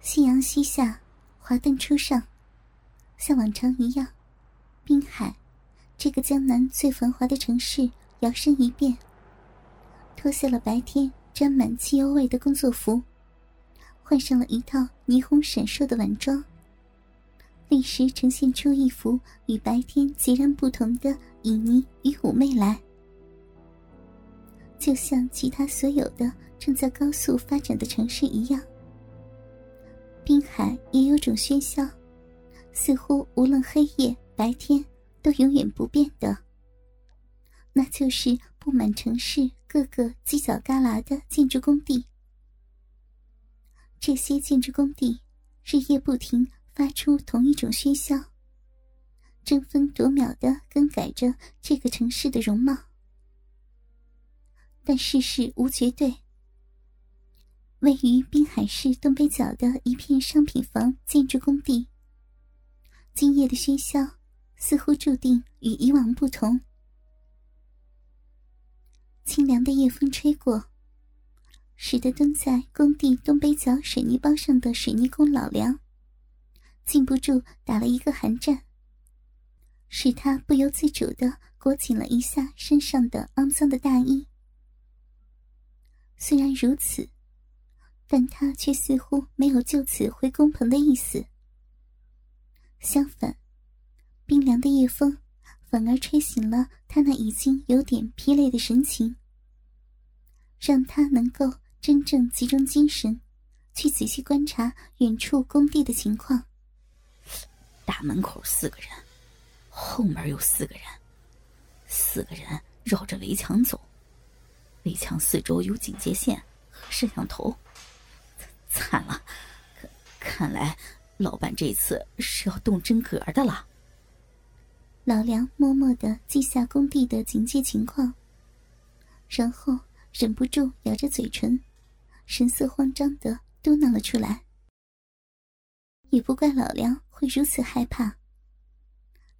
夕阳西下，华灯初上，像往常一样，滨海这个江南最繁华的城市摇身一变，脱下了白天沾满汽油味的工作服，换上了一套霓虹闪烁的晚装，立时呈现出一幅与白天截然不同的旖旎与妩媚来，就像其他所有的正在高速发展的城市一样。滨海也有种喧嚣，似乎无论黑夜白天都永远不变的。那就是布满城市各个犄角旮旯的建筑工地。这些建筑工地日夜不停发出同一种喧嚣，争分夺秒的更改着这个城市的容貌。但世事无绝对。位于滨海市东北角的一片商品房建筑工地，今夜的喧嚣似乎注定与以往不同。清凉的夜风吹过，使得蹲在工地东北角水泥包上的水泥工老梁禁不住打了一个寒战，使他不由自主的裹紧了一下身上的肮脏的大衣。虽然如此。但他却似乎没有就此回工棚的意思。相反，冰凉的夜风反而吹醒了他那已经有点疲累的神情，让他能够真正集中精神，去仔细观察远处工地的情况。大门口四个人，后门有四个人，四个人绕着围墙走，围墙四周有警戒线和摄像头。惨了，看看来老板这次是要动真格的了。老梁默默的记下工地的紧急情况，然后忍不住咬着嘴唇，神色慌张的嘟囔了出来。也不怪老梁会如此害怕，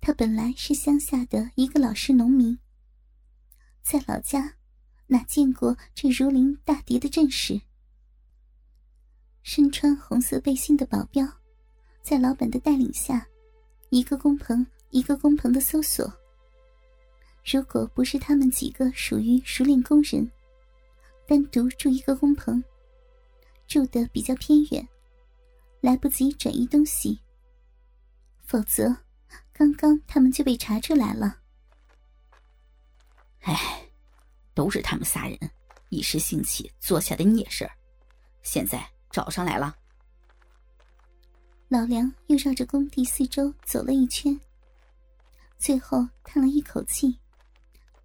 他本来是乡下的一个老实农民，在老家哪见过这如临大敌的阵势。身穿红色背心的保镖，在老板的带领下，一个工棚一个工棚的搜索。如果不是他们几个属于熟练工人，单独住一个工棚，住的比较偏远，来不及转移东西，否则刚刚他们就被查出来了。哎，都是他们仨人一时兴起做下的孽事，现在。找上来了。老梁又绕着工地四周走了一圈，最后叹了一口气，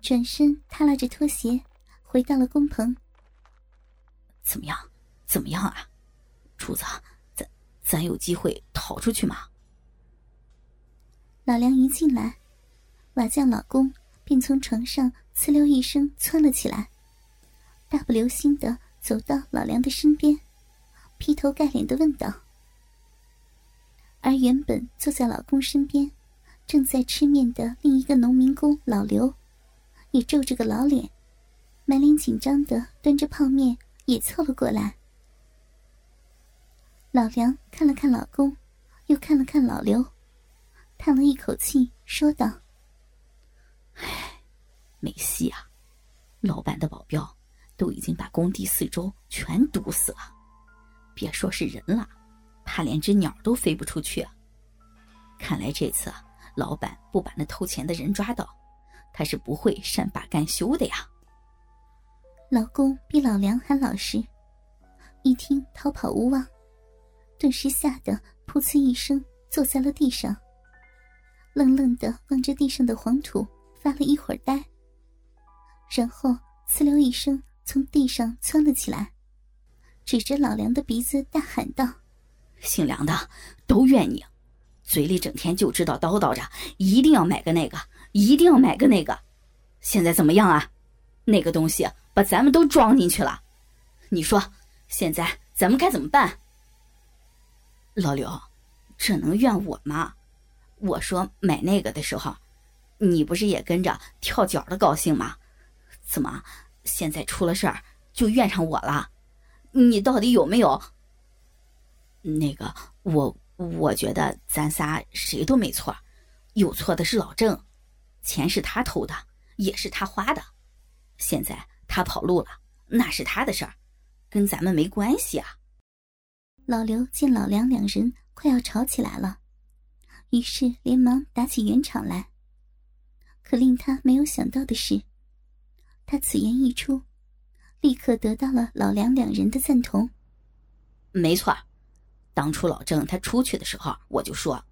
转身踏拉着拖鞋回到了工棚。怎么样？怎么样啊？厨子，咱咱有机会逃出去吗？老梁一进来，瓦匠老公便从床上呲溜一声窜了起来，大步流星的走到老梁的身边。劈头盖脸的问道，而原本坐在老公身边，正在吃面的另一个农民工老刘，也皱着个老脸，满脸紧张的端着泡面也凑了过来。老梁看了看老公，又看了看老刘，叹了一口气，说道：“唉，没戏啊！老板的保镖都已经把工地四周全堵死了。”别说是人了，怕连只鸟都飞不出去。看来这次老板不把那偷钱的人抓到，他是不会善罢甘休的呀。老公比老梁还老实，一听逃跑无望，顿时吓得噗呲一声坐在了地上，愣愣的望着地上的黄土，发了一会儿呆，然后呲溜一声从地上窜了起来。指着老梁的鼻子大喊道：“姓梁的，都怨你，嘴里整天就知道叨叨着，一定要买个那个，一定要买个那个。现在怎么样啊？那个东西把咱们都装进去了，你说现在咱们该怎么办？”老刘，这能怨我吗？我说买那个的时候，你不是也跟着跳脚的高兴吗？怎么现在出了事儿就怨上我了？你到底有没有？那个，我我觉得咱仨谁都没错，有错的是老郑，钱是他偷的，也是他花的，现在他跑路了，那是他的事儿，跟咱们没关系啊。老刘见老梁两人快要吵起来了，于是连忙打起圆场来。可令他没有想到的是，他此言一出，立刻得到了老梁两人的赞同。没错。当初老郑他出去的时候，我就说，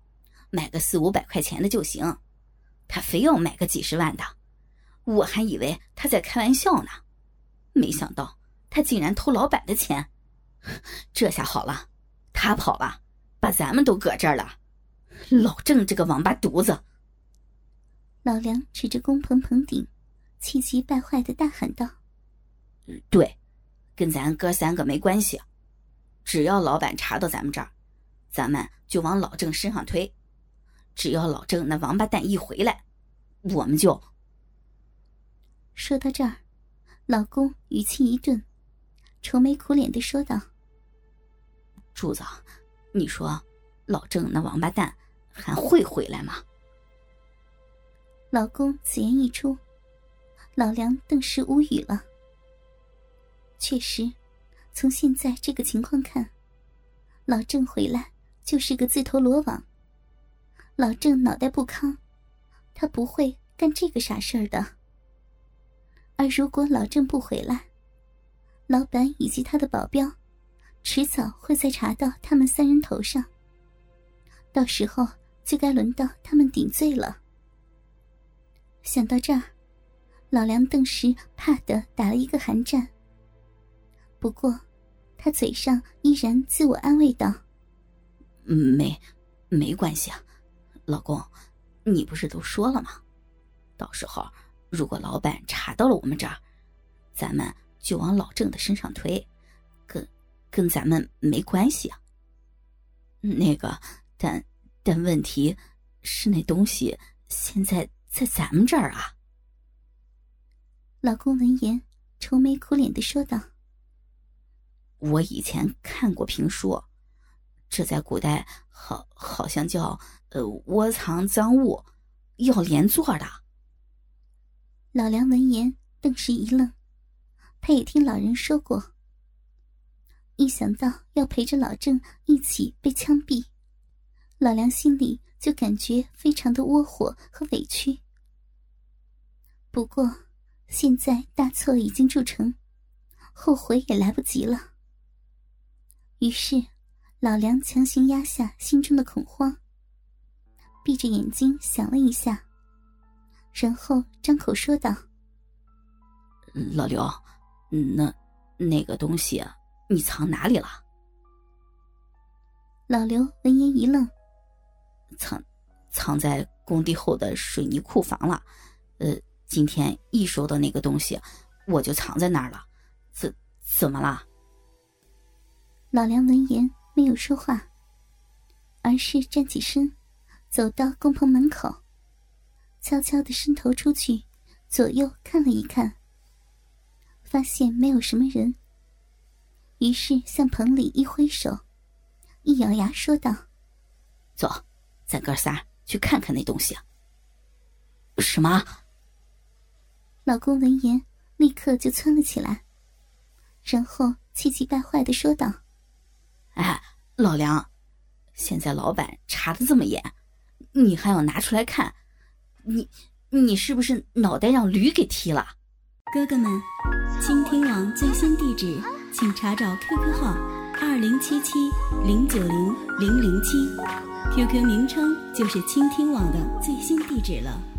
买个四五百块钱的就行，他非要买个几十万的，我还以为他在开玩笑呢，没想到他竟然偷老板的钱，这下好了，他跑了，把咱们都搁这儿了，老郑这个王八犊子！老梁指着工棚棚顶，气急败坏的大喊道：“对，跟咱哥三个没关系。”只要老板查到咱们这儿，咱们就往老郑身上推。只要老郑那王八蛋一回来，我们就……说到这儿，老公语气一顿，愁眉苦脸的说道：“柱子，你说老郑那王八蛋还会回来吗？”老公此言一出，老梁顿时无语了。确实。从现在这个情况看，老郑回来就是个自投罗网。老郑脑袋不康，他不会干这个傻事儿的。而如果老郑不回来，老板以及他的保镖，迟早会再查到他们三人头上。到时候就该轮到他们顶罪了。想到这儿，老梁顿时怕的打了一个寒战。不过，他嘴上依然自我安慰道：“没，没关系啊，老公，你不是都说了吗？到时候如果老板查到了我们这儿，咱们就往老郑的身上推，跟跟咱们没关系啊。那个，但但问题是那东西现在在咱们这儿啊。”老公闻言，愁眉苦脸的说道。我以前看过评书，这在古代好好像叫呃窝藏赃物，要连坐的。老梁闻言顿时一愣，他也听老人说过。一想到要陪着老郑一起被枪毙，老梁心里就感觉非常的窝火和委屈。不过现在大错已经铸成，后悔也来不及了。于是，老梁强行压下心中的恐慌，闭着眼睛想了一下，然后张口说道：“老刘，那那个东西你藏哪里了？”老刘闻言一愣：“藏，藏在工地后的水泥库房了。呃，今天一收到那个东西，我就藏在那儿了。怎怎么了？”老梁闻言没有说话，而是站起身，走到工棚门口，悄悄的伸头出去，左右看了一看，发现没有什么人，于是向棚里一挥手，一咬牙说道：“走，咱哥仨去看看那东西。”什么？老公闻言立刻就窜了起来，然后气急败坏的说道。哎，老梁，现在老板查的这么严，你还要拿出来看？你你是不是脑袋让驴给踢了？哥哥们，倾听网最新地址，请查找 QQ 号二零七七零九零零零七，QQ 名称就是倾听网的最新地址了。